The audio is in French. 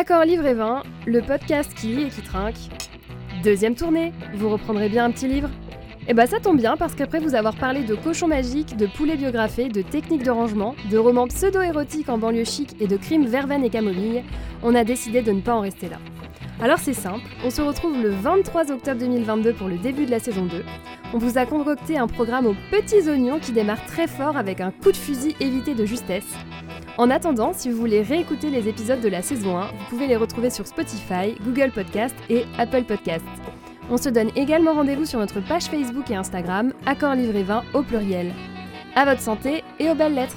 Accord Livre et Vin, le podcast qui lit et qui trinque. Deuxième tournée, vous reprendrez bien un petit livre Eh bah ça tombe bien parce qu'après vous avoir parlé de cochons magiques, de poulets biographés, de techniques de rangement, de romans pseudo-érotiques en banlieue chic et de crimes verveine et camomille, on a décidé de ne pas en rester là. Alors c'est simple, on se retrouve le 23 octobre 2022 pour le début de la saison 2. On vous a concocté un programme aux petits oignons qui démarre très fort avec un coup de fusil évité de justesse. En attendant, si vous voulez réécouter les épisodes de la saison 1, vous pouvez les retrouver sur Spotify, Google Podcast et Apple Podcast. On se donne également rendez-vous sur notre page Facebook et Instagram, Accord Livré 20 au pluriel. À votre santé et aux belles lettres